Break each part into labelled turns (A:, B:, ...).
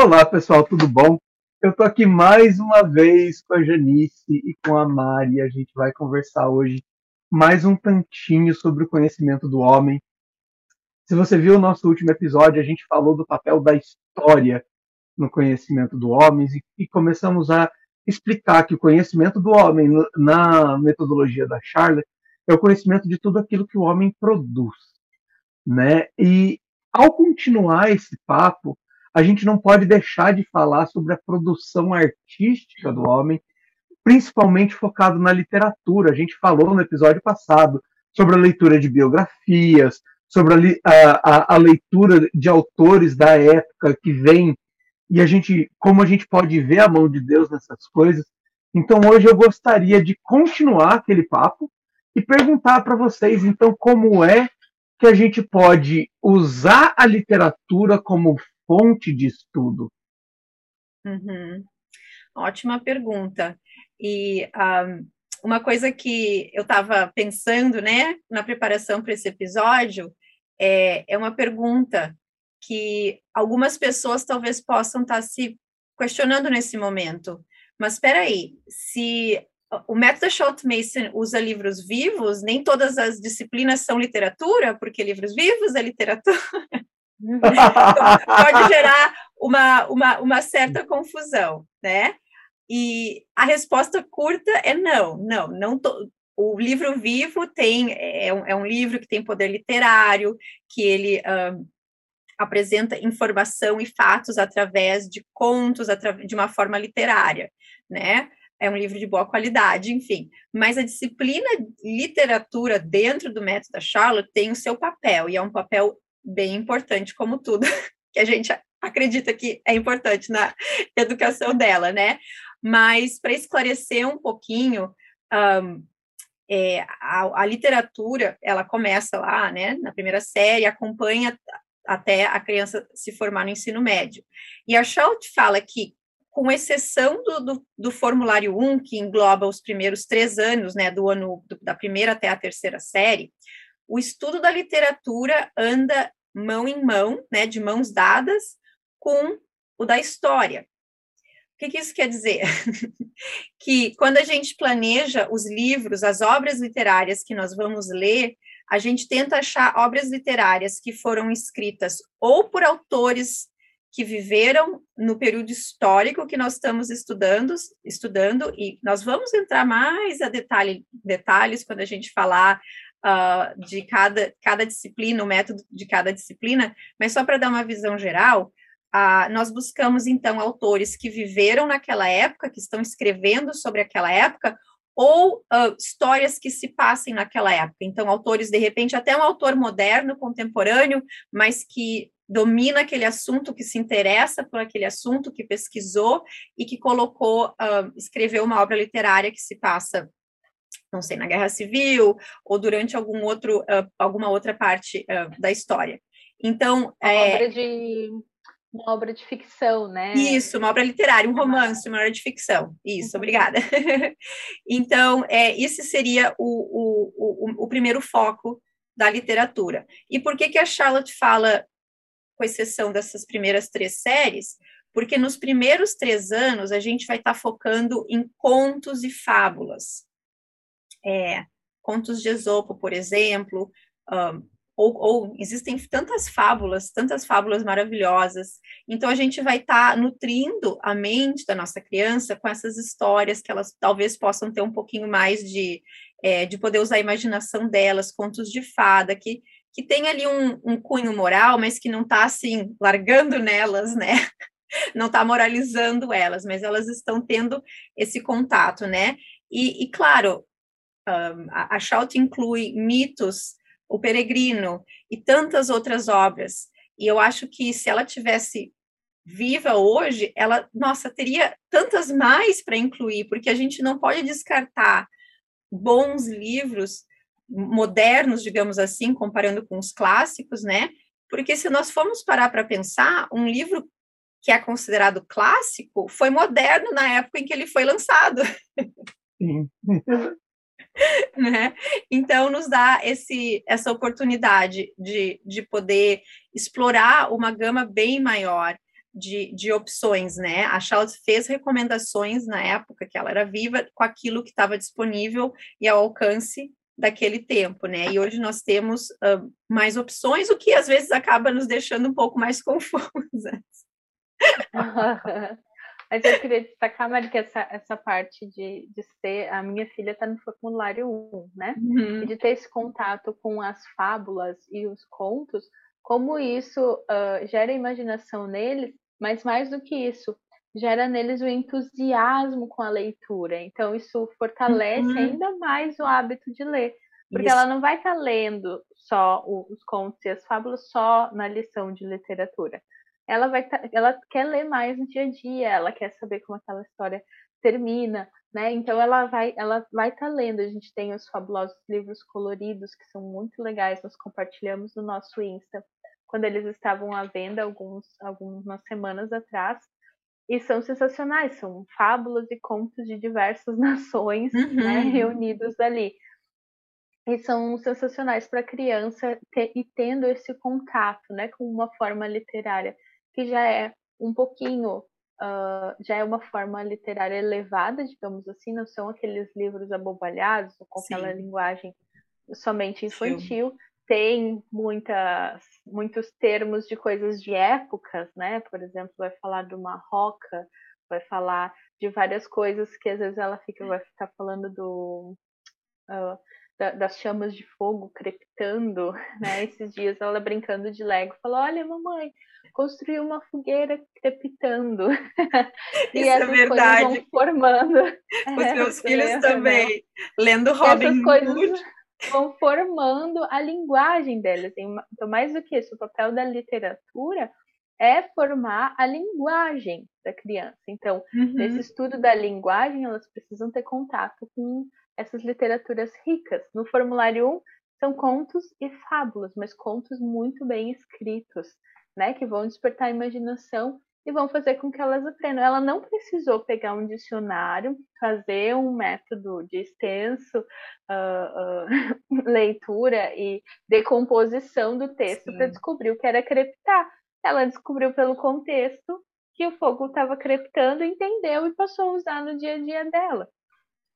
A: Olá, pessoal, tudo bom? Eu tô aqui mais uma vez com a Janice e com a Mari. A gente vai conversar hoje mais um tantinho sobre o conhecimento do homem. Se você viu o nosso último episódio, a gente falou do papel da história no conhecimento do homem e, começamos a explicar que o conhecimento do homem na metodologia da Charlotte é o conhecimento de tudo aquilo que o homem produz, né? E ao continuar esse papo, a gente não pode deixar de falar sobre a produção artística do homem, principalmente focado na literatura. A gente falou no episódio passado sobre a leitura de biografias, sobre a, a, a leitura de autores da época que vem e a gente, como a gente pode ver a mão de Deus nessas coisas. Então hoje eu gostaria de continuar aquele papo e perguntar para vocês, então, como é que a gente pode usar a literatura como fonte de estudo?
B: Uhum. Ótima pergunta. E um, uma coisa que eu estava pensando, né, na preparação para esse episódio, é, é uma pergunta que algumas pessoas talvez possam estar tá se questionando nesse momento. Mas espera aí, se o método Schultz Mason usa livros vivos, nem todas as disciplinas são literatura, porque livros vivos é literatura. pode gerar uma, uma, uma certa confusão, né? E a resposta curta é não, não, não to, o livro vivo tem é um, é um, livro que tem poder literário, que ele um, apresenta informação e fatos através de contos, de uma forma literária, né? É um livro de boa qualidade, enfim. Mas a disciplina literatura dentro do método da Charlotte tem o seu papel, e é um papel bem importante, como tudo que a gente acredita que é importante na educação dela, né? Mas para esclarecer um pouquinho, um, é, a, a, literatura ela começa lá, né, na primeira série, acompanha até a criança se formar no ensino médio. E a Schultz fala que, com exceção do, do, do, formulário 1, que engloba os primeiros três anos, né, do ano do, da primeira até a terceira série, o estudo da literatura anda mão em mão, né, de mãos dadas, com o da história. O que, que isso quer dizer? que quando a gente planeja os livros, as obras literárias que nós vamos ler, a gente tenta achar obras literárias que foram escritas ou por autores que viveram no período histórico que nós estamos estudando, estudando e nós vamos entrar mais a detalhe, detalhes quando a gente falar uh, de cada, cada disciplina, o método de cada disciplina, mas só para dar uma visão geral, uh, nós buscamos então autores que viveram naquela época, que estão escrevendo sobre aquela época, ou uh, histórias que se passem naquela época. Então, autores, de repente, até um autor moderno, contemporâneo, mas que domina aquele assunto, que se interessa por aquele assunto, que pesquisou e que colocou, uh, escreveu uma obra literária que se passa, não sei, na Guerra Civil ou durante algum outro, uh, alguma outra parte da história. Então,
C: uma é... obra de uma obra de ficção, né?
B: Isso, uma obra literária, um romance, uma obra de ficção. Isso, uhum. obrigada. então, é, esse seria o, o, o, o, primeiro foco da literatura. E por que, que a Charlotte fala, com exceção dessas primeiras três séries? Porque nos primeiros três anos a gente vai estar tá focando em contos e fábulas. É, contos de Esopo, por exemplo, um, ou, ou, existem tantas fábulas, tantas fábulas maravilhosas. Então a gente vai estar tá nutrindo a mente da nossa criança com essas histórias que elas talvez possam ter um pouquinho mais de, é, de poder usar a imaginação delas, contos de fada, que, que tem ali um, um cunho moral, mas que não está assim largando nelas, né? Não está moralizando elas, mas elas estão tendo esse contato, né? E, e claro, um, a, a Shout inclui mitos o Peregrino e tantas outras obras. E eu acho que se ela tivesse viva hoje, ela, nossa, teria tantas mais para incluir, porque a gente não pode descartar bons livros modernos, digamos assim, comparando com os clássicos, né? Porque se nós formos parar para pensar, um livro que é considerado clássico foi moderno na época em que ele foi lançado. Sim. né? Então, nos dá esse, essa oportunidade de, de poder explorar uma gama bem maior de, de opções, né? A Charlotte fez recomendações na época que ela era viva com aquilo que estava disponível e ao alcance daquele tempo, né? E hoje nós temos uh, mais opções, o que às vezes acaba nos deixando um pouco mais confusas.
C: Mas eu queria destacar, Mari, que essa, essa parte de, de ser. A minha filha está no formulário 1, né? Uhum. E de ter esse contato com as fábulas e os contos, como isso uh, gera imaginação neles, mas mais do que isso, gera neles o entusiasmo com a leitura. Então, isso fortalece uhum. ainda mais o hábito de ler. Porque isso. ela não vai estar tá lendo só os contos e as fábulas só na lição de literatura. Ela vai ela quer ler mais no dia a dia, ela quer saber como aquela história termina, né? Então ela vai ela vai estar tá lendo. A gente tem os fabulosos livros coloridos que são muito legais, nós compartilhamos no nosso Insta quando eles estavam à venda alguns, algumas semanas atrás. E são sensacionais, são fábulas e contos de diversas nações né, uhum. né, reunidos ali. E são sensacionais para a criança ter, e tendo esse contato né, com uma forma literária, que já é um pouquinho, uh, já é uma forma literária elevada, digamos assim, não são aqueles livros abobalhados, com Sim. aquela linguagem somente infantil, Sim tem muitas, muitos termos de coisas de épocas, né? Por exemplo, vai falar de uma roca, vai falar de várias coisas que às vezes ela fica, vai ficar falando do uh, da, das chamas de fogo crepitando, né? Esses dias ela brincando de Lego, falou: "Olha, mamãe, construiu uma fogueira crepitando".
B: e Isso é essas é verdade.
C: vão formando.
B: Os é, meus filhos lembra, também, né? lendo Robin. Hood
C: vão formando a linguagem delas. Então, mais do que isso, o papel da literatura é formar a linguagem da criança. Então, uhum. nesse estudo da linguagem, elas precisam ter contato com essas literaturas ricas. No formulário 1, são contos e fábulas, mas contos muito bem escritos, né, que vão despertar a imaginação e vão fazer com que elas aprendam. Ela não precisou pegar um dicionário, fazer um método de extenso uh, uh, leitura e decomposição do texto para descobrir o que era crepitar. Ela descobriu pelo contexto que o fogo estava crepitando, entendeu e passou a usar no dia a dia dela.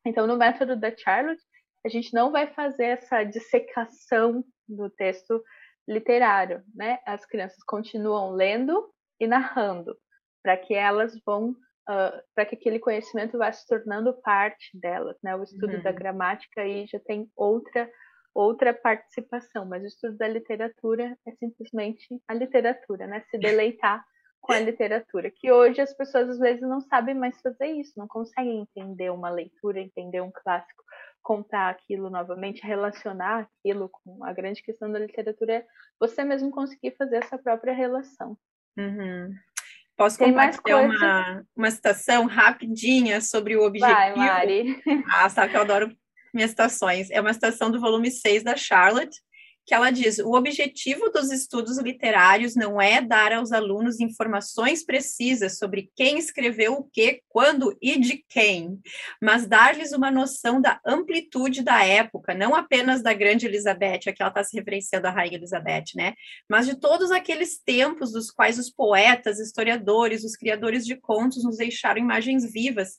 C: Então, no método da Charlotte, a gente não vai fazer essa dissecação do texto literário, né? As crianças continuam lendo e narrando, para que elas vão, uh, para que aquele conhecimento vá se tornando parte delas, né? O estudo uhum. da gramática aí já tem outra outra participação, mas o estudo da literatura é simplesmente a literatura, né? Se deleitar com a literatura, que hoje as pessoas às vezes não sabem mais fazer isso, não conseguem entender uma leitura, entender um clássico, contar aquilo novamente, relacionar aquilo com a grande questão da literatura é você mesmo conseguir fazer essa própria relação.
B: Uhum. Posso Tem compartilhar uma, uma citação rapidinha sobre o objetivo? Vai,
C: Mari.
B: Ah, sabe que eu adoro minhas citações. É uma citação do volume 6 da Charlotte, que ela diz: o objetivo dos estudos literários não é dar aos alunos informações precisas sobre quem escreveu o que, quando e de quem, mas dar-lhes uma noção da amplitude da época, não apenas da grande Elizabeth, aqui ela está se referenciando à rainha Elizabeth, né? Mas de todos aqueles tempos dos quais os poetas, historiadores, os criadores de contos nos deixaram imagens vivas.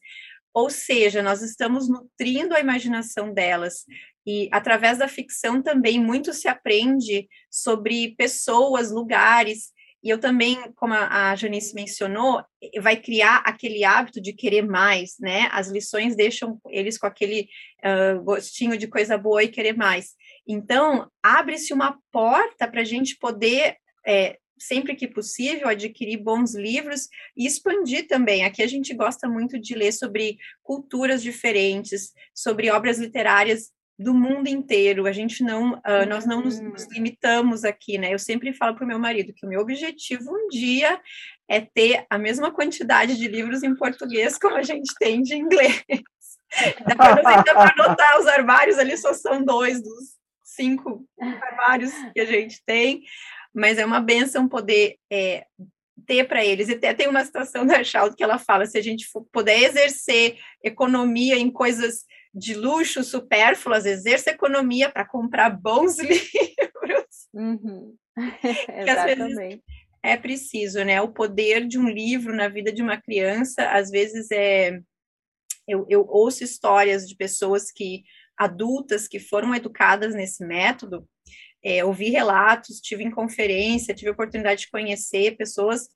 B: Ou seja, nós estamos nutrindo a imaginação delas, e através da ficção também muito se aprende sobre pessoas, lugares. E eu também, como a Janice mencionou, vai criar aquele hábito de querer mais, né? As lições deixam eles com aquele uh, gostinho de coisa boa e querer mais. Então, abre-se uma porta para a gente poder é, sempre que possível, adquirir bons livros e expandir também. Aqui a gente gosta muito de ler sobre culturas diferentes, sobre obras literárias do mundo inteiro. A gente não, uh, nós não nos, nos, uhum. limitamos aqui, né? Eu sempre falo para o meu marido que o meu objetivo um dia é ter a mesma quantidade de livros em português como a gente tem de inglês. Dá para anotar os armários ali, só são dois dos cinco armários que a gente tem, mas é uma benção poder é, ter para eles. E até tem uma citação da Charlotte que ela fala: se a gente puder exercer economia em coisas de luxo supérfluas, exerça economia para comprar bons livros.
C: Uhum. Exatamente.
B: é preciso, né? O poder de um livro na vida de uma criança, às vezes é. Eu, eu ouço histórias de pessoas que, adultas, que foram educadas nesse método, é, ouvi relatos, tive em conferência, tive a oportunidade de conhecer pessoas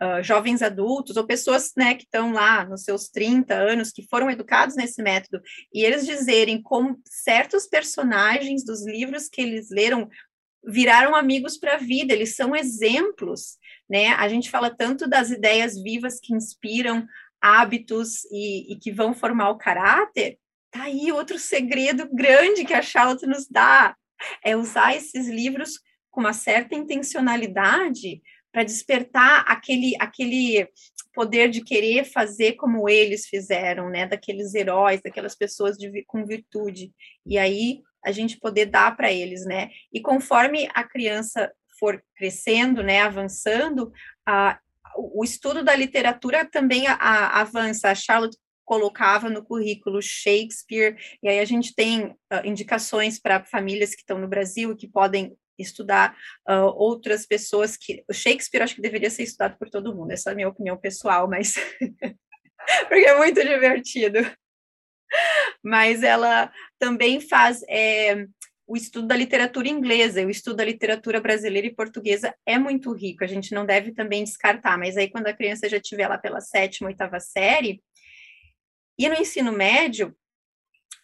B: uh, jovens adultos ou pessoas né, que estão lá nos seus 30 anos, que foram educados nesse método, e eles dizerem como certos personagens dos livros que eles leram viraram amigos para a vida, eles são exemplos, né? A gente fala tanto das ideias vivas que inspiram hábitos e, e que vão formar o caráter, tá aí outro segredo grande que a Charlotte nos dá, é usar esses livros com uma certa intencionalidade para despertar aquele, aquele poder de querer fazer como eles fizeram, né? Daqueles heróis, daquelas pessoas de, com virtude. E aí a gente poder dar para eles, né? E conforme a criança for crescendo, né, avançando, a, o estudo da literatura também a, a, avança. A Charlotte colocava no currículo Shakespeare, e aí a gente tem uh, indicações para famílias que estão no Brasil e que podem estudar uh, outras pessoas que. O Shakespeare acho que deveria ser estudado por todo mundo, essa é a minha opinião pessoal, mas. porque é muito divertido. Mas ela também faz é, o estudo da literatura inglesa, o estudo da literatura brasileira e portuguesa é muito rico, a gente não deve também descartar, mas aí quando a criança já estiver lá pela sétima, oitava série, e no ensino médio,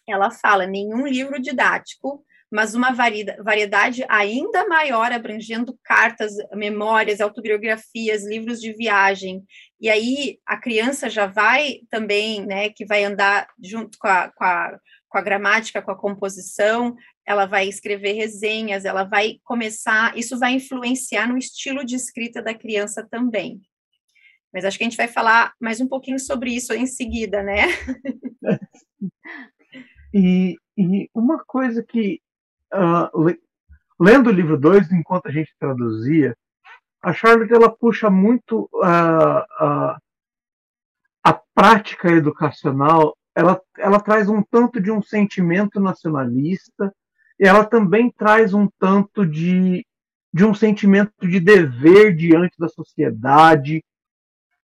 B: ela fala nenhum livro didático mas uma variedade ainda maior, abrangendo cartas, memórias, autobiografias, livros de viagem. E aí a criança já vai também, né, que vai andar junto com a, com a, com a gramática, com a composição, ela vai escrever resenhas, ela vai começar, isso vai influenciar no estilo de escrita da criança também. Mas acho que a gente vai falar mais um pouquinho sobre isso em seguida, né?
A: E, e uma coisa que uh, lendo o livro 2, enquanto a gente traduzia, a Charlotte ela puxa muito uh, uh, a prática educacional, ela, ela traz um tanto de um sentimento nacionalista, e ela também traz um tanto de, de um sentimento de dever diante da sociedade.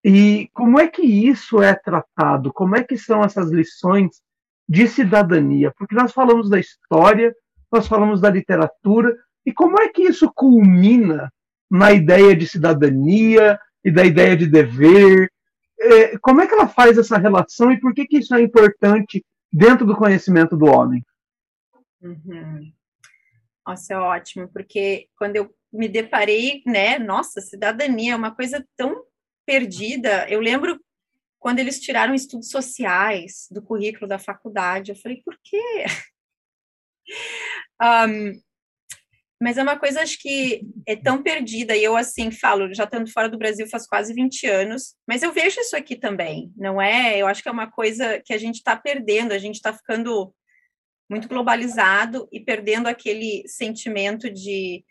A: E como é que isso é tratado? Como é que são essas lições de cidadania? Porque nós falamos da história, nós falamos da literatura, e como é que isso culmina na ideia de cidadania e da ideia de dever? É, como é que ela faz essa relação e por que, que isso é importante dentro do conhecimento do homem?
B: Uhum. Nossa, é ótimo, porque quando eu me deparei, né, nossa, cidadania é uma coisa tão perdida. Eu lembro quando eles tiraram estudos sociais do currículo da faculdade, eu falei, por quê? Um, mas é uma coisa, acho que é tão perdida, e eu, assim, falo, já estando fora do Brasil faz quase 20 anos, mas eu vejo isso aqui também, não é? Eu acho que é uma coisa que a gente está perdendo, a gente está ficando muito globalizado e perdendo aquele sentimento de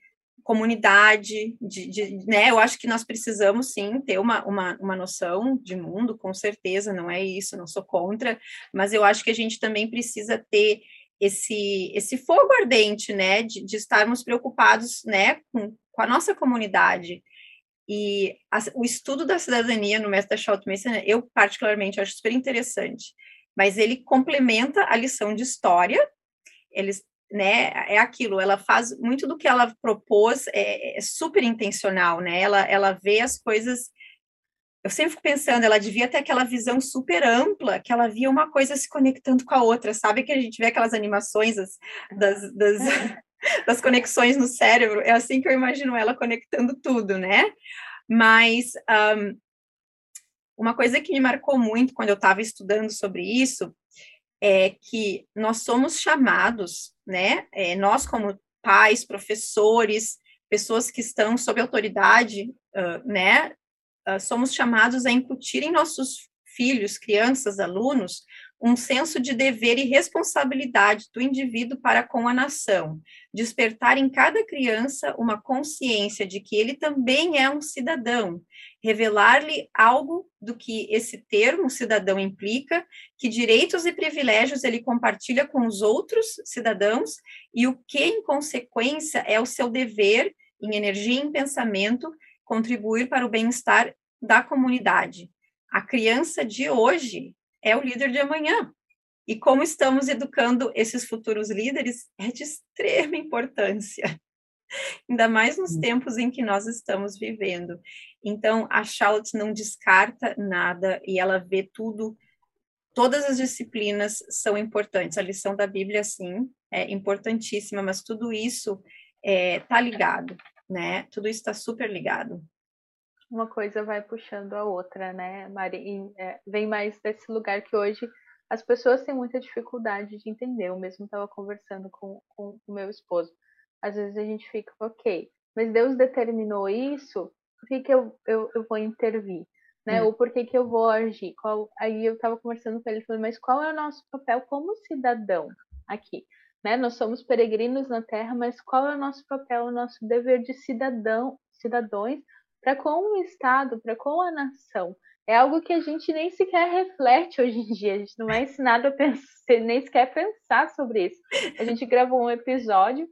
B: comunidade, de, de, né? Eu acho que nós precisamos sim ter uma, uma, uma noção de mundo, com certeza, não é isso, não sou contra, mas eu acho que a gente também precisa ter esse, esse fogo ardente, né, de, de estarmos preocupados, né, com, com a nossa comunidade. E a, o estudo da cidadania no mestre Charlotte Mason, eu particularmente acho super interessante, mas ele complementa a lição de história, eles, né, é aquilo, ela faz muito do que ela propôs, é, é super intencional, né, ela, ela vê as coisas eu sempre fico pensando, ela devia ter aquela visão super ampla, que ela via uma coisa se conectando com a outra, sabe? Que a gente vê aquelas animações das, das, das, das conexões no cérebro, é assim que eu imagino ela conectando tudo, né? Mas um, uma coisa que me marcou muito quando eu estava estudando sobre isso é que nós somos chamados, né? É, nós, como pais, professores, pessoas que estão sob autoridade, uh, né? uh, somos chamados a incutir em nossos filhos, crianças, alunos, um senso de dever e responsabilidade do indivíduo para com a nação, despertar em cada criança uma consciência de que ele também é um cidadão, revelar-lhe algo do que esse termo cidadão implica, que direitos e privilégios ele compartilha com os outros cidadãos e o que, em consequência, é o seu dever em energia e em pensamento contribuir para o bem-estar da comunidade. A criança de hoje é o líder de amanhã. E como estamos educando esses futuros líderes é de extrema importância. Ainda mais nos tempos em que nós estamos vivendo. Então, a Charlotte não descarta nada e ela vê tudo, todas as disciplinas são importantes. A lição da Bíblia, sim, é importantíssima, mas tudo isso está é, tá ligado, né? Tudo isso está super ligado.
C: Uma coisa vai puxando a outra, né, Mari? E, é, vem mais desse lugar que hoje as pessoas têm muita dificuldade de entender. Eu mesmo estava conversando com o meu esposo. Às vezes a gente fica, ok, mas Deus determinou isso, por que, que eu, eu, eu vou intervir? Né? Hum. Ou por que, que eu vou agir? Qual... Aí eu estava conversando com ele, falei, mas qual é o nosso papel como cidadão aqui? Né? Nós somos peregrinos na Terra, mas qual é o nosso papel, o nosso dever de cidadão, cidadãos para com o Estado, para com a nação? É algo que a gente nem sequer reflete hoje em dia, a gente não é ensinado a pensar, nem sequer pensar sobre isso. A gente gravou um episódio,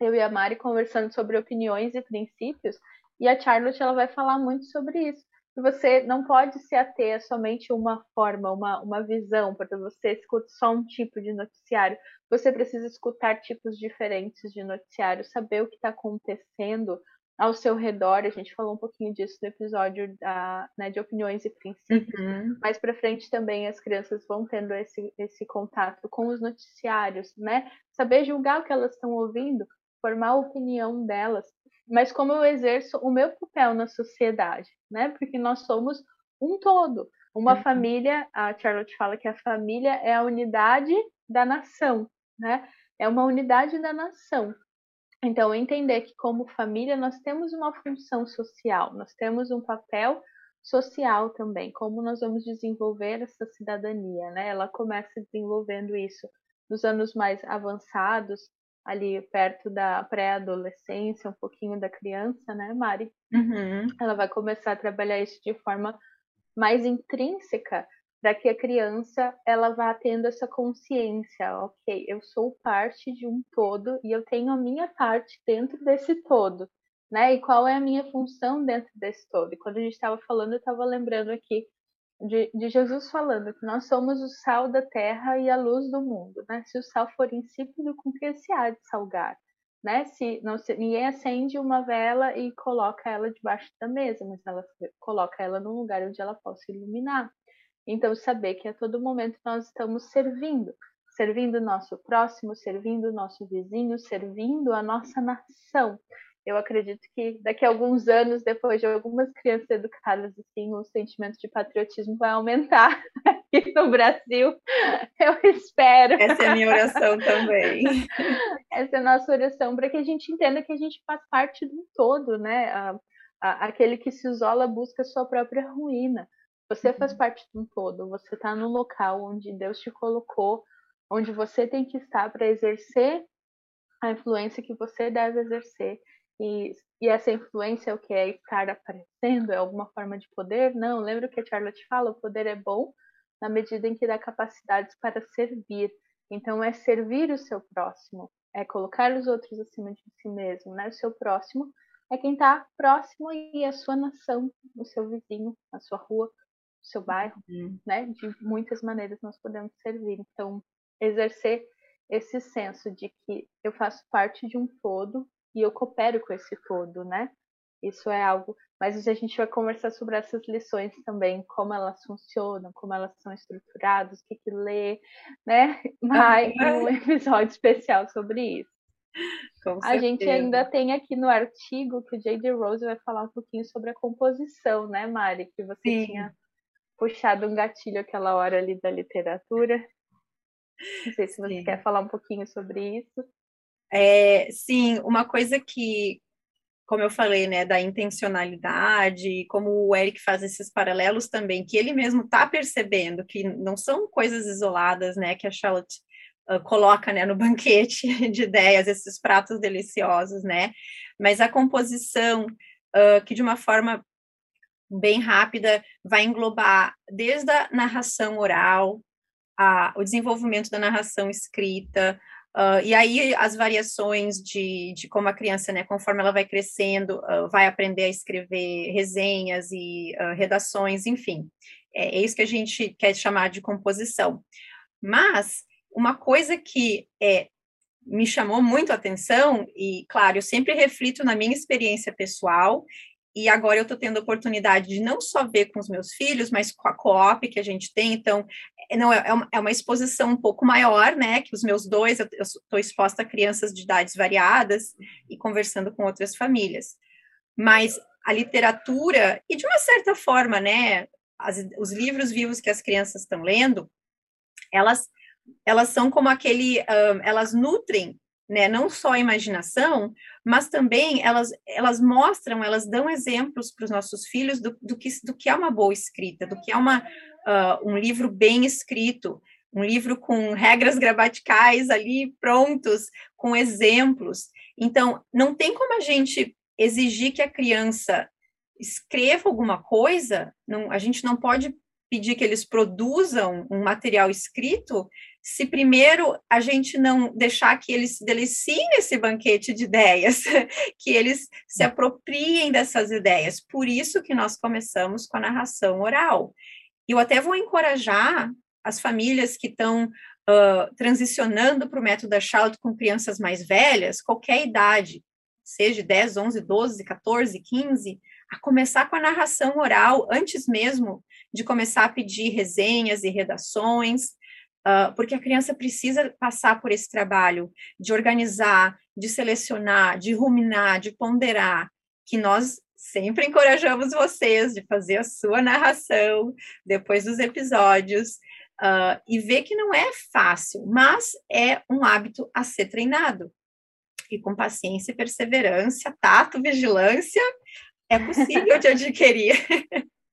C: eu e a Mari conversando sobre opiniões e princípios, e a Charlotte ela vai falar muito sobre isso. Que você não pode se ater a somente uma forma, uma, uma visão, porque você escuta só um tipo de noticiário. Você precisa escutar tipos diferentes de noticiário, saber o que está acontecendo ao seu redor. A gente falou um pouquinho disso no episódio da, né, de opiniões e princípios. Uhum. Mais para frente também as crianças vão tendo esse, esse contato com os noticiários, né? Saber julgar o que elas estão ouvindo, formar a opinião delas mas como eu exerço o meu papel na sociedade, né? Porque nós somos um todo. Uma uhum. família, a Charlotte fala que a família é a unidade da nação, né? É uma unidade da nação. Então, entender que como família nós temos uma função social, nós temos um papel social também, como nós vamos desenvolver essa cidadania, né? Ela começa desenvolvendo isso nos anos mais avançados, ali perto da pré-adolescência, um pouquinho da criança, né, Mari? Uhum. Ela vai começar a trabalhar isso de forma mais intrínseca para que a criança ela vá tendo essa consciência, ok, eu sou parte de um todo e eu tenho a minha parte dentro desse todo, né? E qual é a minha função dentro desse todo? E quando a gente estava falando, eu estava lembrando aqui de, de, Jesus falando que nós somos o sal da terra e a luz do mundo, né? Se o sal for insípido, com que se há de salgar? Né? Se, não, se ninguém acende uma vela e coloca ela debaixo da mesa, mas ela coloca ela num lugar onde ela possa iluminar. Então, saber que a todo momento nós estamos servindo, servindo o nosso próximo, servindo o nosso vizinho, servindo a nossa nação eu acredito que daqui a alguns anos, depois de algumas crianças educadas assim, o sentimento de patriotismo vai aumentar aqui no Brasil. Eu espero.
B: Essa é a minha oração também.
C: Essa é a nossa oração para que a gente entenda que a gente faz parte de um todo, né? Aquele que se isola busca sua própria ruína. Você faz uhum. parte de um todo. Você está no local onde Deus te colocou, onde você tem que estar para exercer a influência que você deve exercer e, e essa influência é o que é estar aparecendo? É alguma forma de poder? Não, lembra que a Charlotte fala, o poder é bom na medida em que dá capacidades para servir. Então é servir o seu próximo, é colocar os outros acima de si mesmo, né? O seu próximo é quem está próximo e a sua nação, o seu vizinho, a sua rua, o seu bairro, uhum. né? De muitas maneiras nós podemos servir. Então, exercer esse senso de que eu faço parte de um todo e eu coopero com esse todo, né? Isso é algo. Mas a gente vai conversar sobre essas lições também, como elas funcionam, como elas são estruturadas, o que, que lê, né? Mas um episódio especial sobre isso. A gente ainda tem aqui no artigo que o J.D. Rose vai falar um pouquinho sobre a composição, né, Mari? Que você Sim. tinha puxado um gatilho aquela hora ali da literatura. Não sei se você Sim. quer falar um pouquinho sobre isso.
B: É, sim, uma coisa que, como eu falei, né, da intencionalidade, como o Eric faz esses paralelos também, que ele mesmo está percebendo que não são coisas isoladas, né, que a Charlotte uh, coloca, né, no banquete de ideias, esses pratos deliciosos, né, mas a composição, uh, que de uma forma bem rápida vai englobar desde a narração oral, a, o desenvolvimento da narração escrita, Uh, e aí as variações de, de como a criança, né, conforme ela vai crescendo, uh, vai aprender a escrever resenhas e uh, redações, enfim. É, é, isso que a gente quer chamar de composição. Mas uma coisa que é, me chamou muito a atenção, e claro, eu sempre reflito na minha experiência pessoal, e agora eu estou tendo a oportunidade de não só ver com os meus filhos, mas com a coop que a gente tem, então é, não é, é uma, é uma exposição um pouco maior, né? Que os meus dois, eu estou exposta a crianças de idades variadas e conversando com outras famílias. Mas a literatura, e de uma certa forma, né, as, os livros vivos que as crianças estão lendo, elas, elas são como aquele, um, elas nutrem né, não só a imaginação, mas também elas, elas mostram, elas dão exemplos para os nossos filhos do, do, que, do que é uma boa escrita, do que é uma, uh, um livro bem escrito, um livro com regras gramaticais ali prontos, com exemplos. Então, não tem como a gente exigir que a criança escreva alguma coisa, não, a gente não pode pedir que eles produzam um material escrito se primeiro a gente não deixar que eles se deliciem nesse banquete de ideias, que eles se apropriem dessas ideias. Por isso que nós começamos com a narração oral. Eu até vou encorajar as famílias que estão uh, transicionando para o método da Charlotte com crianças mais velhas, qualquer idade, seja 10, 11, 12, 14, 15, a começar com a narração oral, antes mesmo de começar a pedir resenhas e redações, uh, porque a criança precisa passar por esse trabalho de organizar, de selecionar, de ruminar, de ponderar, que nós sempre encorajamos vocês de fazer a sua narração depois dos episódios uh, e ver que não é fácil, mas é um hábito a ser treinado. E com paciência, perseverança, tato, vigilância, é possível de adquirir.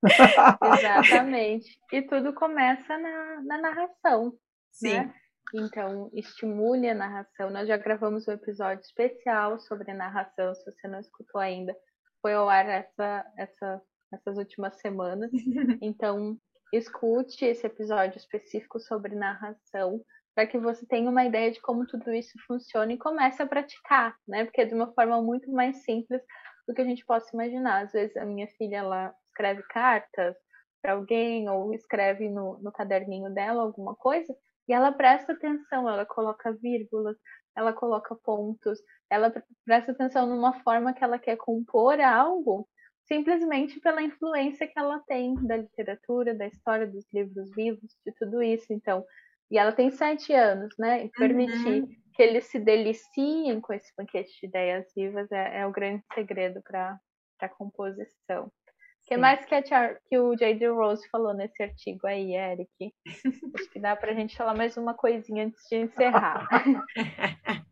C: Exatamente. E tudo começa na, na narração. Sim. Né? Então, estimule a narração. Nós já gravamos um episódio especial sobre narração, se você não escutou ainda. Foi ao ar essa, essa, essas últimas semanas. Então, escute esse episódio específico sobre narração para que você tenha uma ideia de como tudo isso funciona e comece a praticar, né? Porque é de uma forma muito mais simples do que a gente possa imaginar. Às vezes a minha filha ela escreve cartas para alguém ou escreve no, no caderninho dela alguma coisa e ela presta atenção, ela coloca vírgulas, ela coloca pontos, ela presta atenção numa forma que ela quer compor algo, simplesmente pela influência que ela tem da literatura, da história dos livros vivos, de tudo isso. Então, e ela tem sete anos, né? E permitir uhum. Que eles se deliciem com esse banquete de ideias vivas é, é o grande segredo para a composição. O que mais que, a, que o J.D. Rose falou nesse artigo aí, Eric? Acho que dá para a gente falar mais uma coisinha antes de encerrar.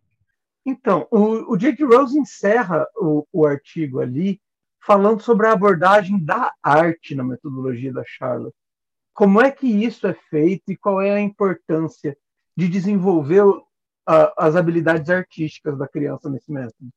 A: Então, o, o J.D. Rose encerra o, o artigo ali falando sobre a abordagem da arte na metodologia da Charlotte. Como é que isso é feito e qual é a importância de desenvolver as habilidades artísticas da criança nesse método?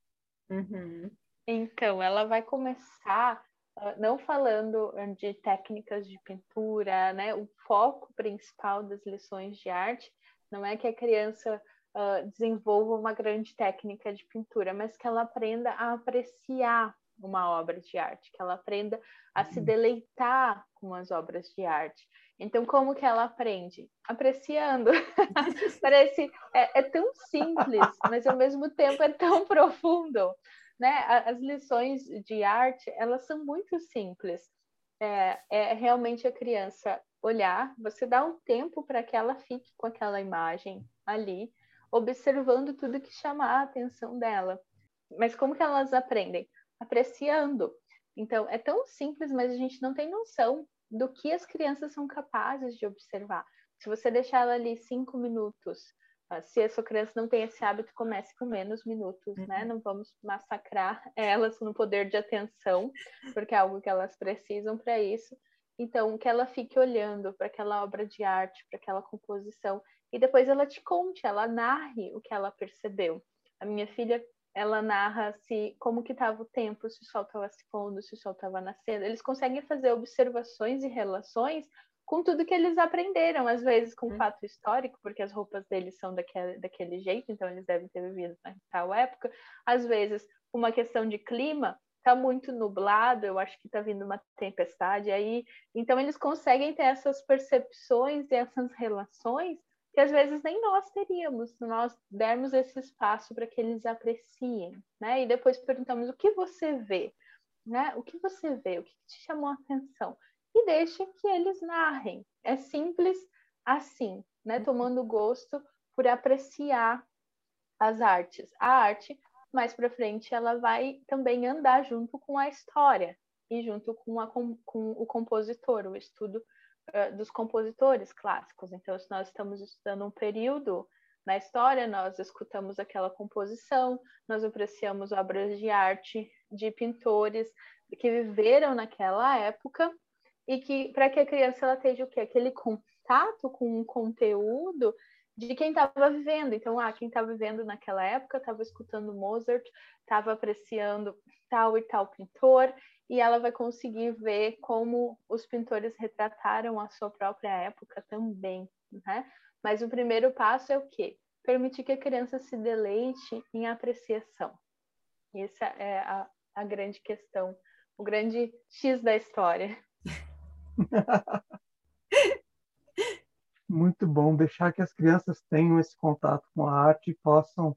C: Uhum. Então, ela vai começar ah, não falando de técnicas de pintura, né? O foco principal das lições de arte não é que a criança uh, desenvolva uma grande técnica de pintura, mas que ela aprenda a apreciar uma obra de arte, que ela aprenda a se uhum. deleitar com as obras de arte. Então, como que ela aprende? Apreciando. Parece é, é tão simples, mas ao mesmo tempo é tão profundo né? As lições de arte, elas são muito simples. É, é realmente a criança olhar, você dá um tempo para que ela fique com aquela imagem ali, observando tudo que chama a atenção dela. Mas como que elas aprendem? Apreciando. Então, é tão simples, mas a gente não tem noção do que as crianças são capazes de observar. Se você deixar ela ali cinco minutos ah, se a sua criança não tem esse hábito, comece com menos minutos, né? uhum. né? Não vamos massacrar elas no poder de atenção, porque é algo que elas precisam para isso. Então, que ela fique olhando para aquela obra de arte, para aquela composição, e depois ela te conte, ela narre o que ela percebeu. A minha filha, ela narra se como que estava o tempo, se o sol estava se pondo, se o sol estava nascendo. Eles conseguem fazer observações e relações com tudo que eles aprenderam, às vezes com hum. fato histórico, porque as roupas deles são daquele, daquele jeito, então eles devem ter vivido na tal época, às vezes uma questão de clima, tá muito nublado, eu acho que tá vindo uma tempestade aí, então eles conseguem ter essas percepções e essas relações que às vezes nem nós teríamos se nós dermos esse espaço para que eles apreciem, né? E depois perguntamos o que você vê, né? O que você vê, o que te chamou a atenção? E deixa que eles narrem. É simples assim, né? Tomando gosto por apreciar as artes. A arte, mais para frente, ela vai também andar junto com a história e junto com, a, com o compositor, o estudo dos compositores clássicos. Então, se nós estamos estudando um período na história, nós escutamos aquela composição, nós apreciamos obras de arte de pintores que viveram naquela época e que para que a criança ela tenha o quê? Aquele contato com um conteúdo de quem estava vivendo. Então, ah, quem estava vivendo naquela época estava escutando Mozart, estava apreciando tal e tal pintor, e ela vai conseguir ver como os pintores retrataram a sua própria época também, né? Mas o primeiro passo é o quê? Permitir que a criança se deleite em apreciação. Essa é a, a grande questão, o grande X da história.
A: Muito bom deixar que as crianças tenham esse contato com a arte e possam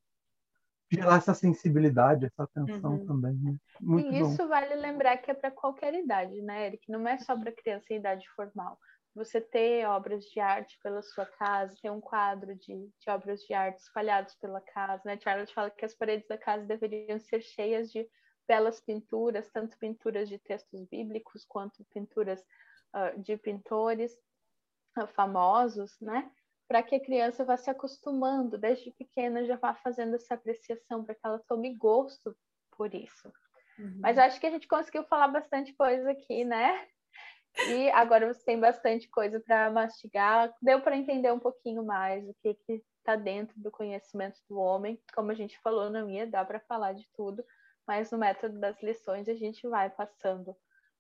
A: gerar essa sensibilidade, essa atenção uhum. também. Né? Muito
C: e isso bom. vale lembrar que é para qualquer idade, né, Eric? Não é só para criança em idade formal. Você ter obras de arte pela sua casa, ter um quadro de, de obras de arte espalhados pela casa, né? Charlotte fala que as paredes da casa deveriam ser cheias de belas pinturas, tanto pinturas de textos bíblicos quanto pinturas uh, de pintores uh, famosos, né? Para que a criança vá se acostumando desde pequena, já vá fazendo essa apreciação, para que ela tome gosto por isso. Uhum. Mas acho que a gente conseguiu falar bastante coisa aqui, né? E agora você tem bastante coisa para mastigar. Deu para entender um pouquinho mais o que está dentro do conhecimento do homem. Como a gente falou na minha, dá para falar de tudo, mas no método das lições a gente vai passando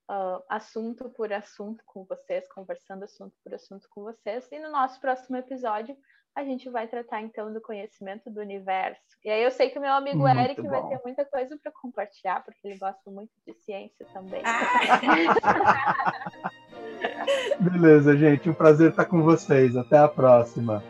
C: uh, assunto por assunto com vocês, conversando assunto por assunto com vocês. E no nosso próximo episódio, a gente vai tratar então do conhecimento do universo. E aí eu sei que o meu amigo muito Eric bom. vai ter muita coisa para compartilhar, porque ele gosta muito de ciência também.
A: Beleza, gente. Um prazer estar com vocês. Até a próxima.